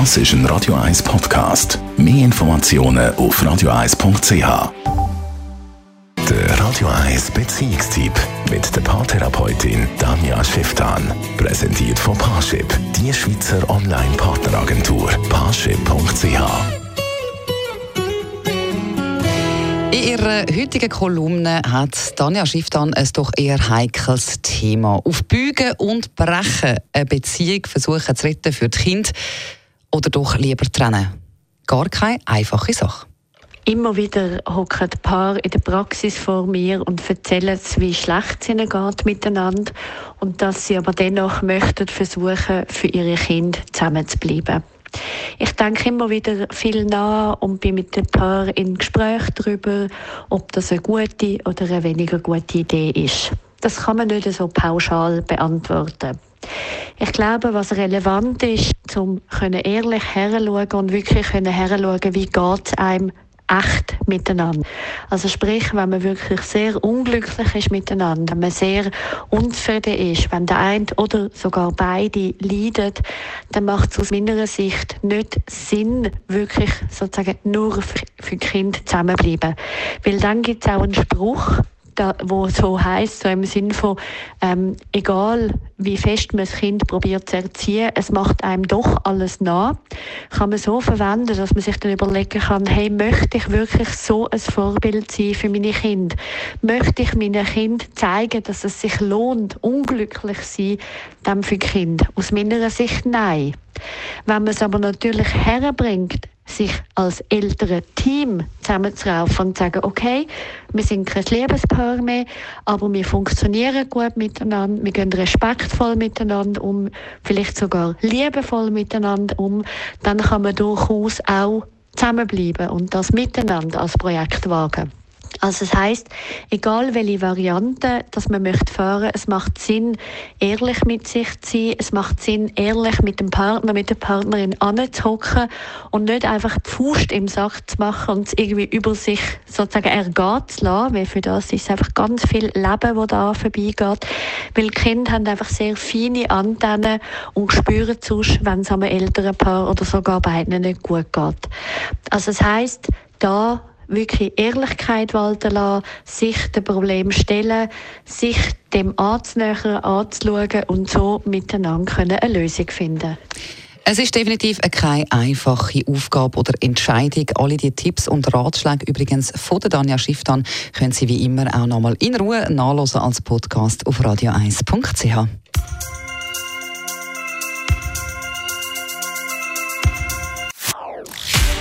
Das ist ein Radio 1 Podcast. Mehr Informationen auf radio1.ch. Der Radio 1 Beziehungstyp mit der Paartherapeutin Danja Schifftan. Präsentiert von Paarship, die Schweizer Online-Partneragentur. Paarship.ch. In ihrer heutigen Kolumne hat Danja Schifftan ein doch eher heikles Thema. Auf Bügen und Brechen eine Beziehung versuchen zu retten für die Kinder oder doch lieber trennen. Gar keine einfache Sache. Immer wieder hocken ein Paar in der Praxis vor mir und erzählen, wie schlecht es ihnen geht miteinander und dass sie aber dennoch möchten versuchen, für ihre Kinder zusammen zu bleiben. Ich denke immer wieder viel nach und bin mit dem Paar in Gespräch darüber, ob das eine gute oder eine weniger gute Idee ist. Das kann man nicht so pauschal beantworten. Ich glaube, was relevant ist, um ehrlich herzuschauen und wirklich herzuschauen, wie geht es einem echt miteinander. Also sprich, wenn man wirklich sehr unglücklich ist miteinander, wenn man sehr unzufrieden ist, wenn der eine oder sogar beide leiden, dann macht es aus meiner Sicht nicht Sinn, wirklich sozusagen nur für die Kinder zusammenbleiben. Weil dann gibt es auch einen Spruch, da, wo so heißt, so im Sinn von, ähm, egal wie fest man das Kind probiert zu erziehen, es macht einem doch alles nach, kann man so verwenden, dass man sich dann überlegen kann, hey, möchte ich wirklich so ein Vorbild sein für meine Kinder? Möchte ich meinen Kindern zeigen, dass es sich lohnt, unglücklich zu sein, dann für Kinder? Aus meiner Sicht nein. Wenn man es aber natürlich herbringt, sich als ältere Team zusammenzuraufen und zu sagen, okay, wir sind kein Liebespaar mehr, aber wir funktionieren gut miteinander, wir gehen respektvoll miteinander um, vielleicht sogar liebevoll miteinander um, dann kann man durchaus auch zusammenbleiben und das miteinander als Projekt wagen. Also es heißt, egal welche Variante, dass man möchte fahren, es macht Sinn, ehrlich mit sich zu sein, es macht Sinn, ehrlich mit dem Partner, mit der Partnerin anzuhocken und nicht einfach die Faust im Sack zu machen und es irgendwie über sich sozusagen ergehen zu lassen, weil für das ist einfach ganz viel Leben, das da vorbeigeht, weil Kinder haben einfach sehr feine Antennen und spüren sonst, wenn es einem älteren Paar oder sogar beiden nicht gut geht. Also es heißt, da wirklich Ehrlichkeit walten lassen, sich dem Problem stellen, sich dem anzunähern, anzuschauen und so miteinander eine Lösung finden es ist definitiv keine einfache Aufgabe oder Entscheidung. Alle die Tipps und Ratschläge übrigens von der Danja Schifftan können Sie wie immer auch nochmal in Ruhe nachlesen als Podcast auf radio1.ch.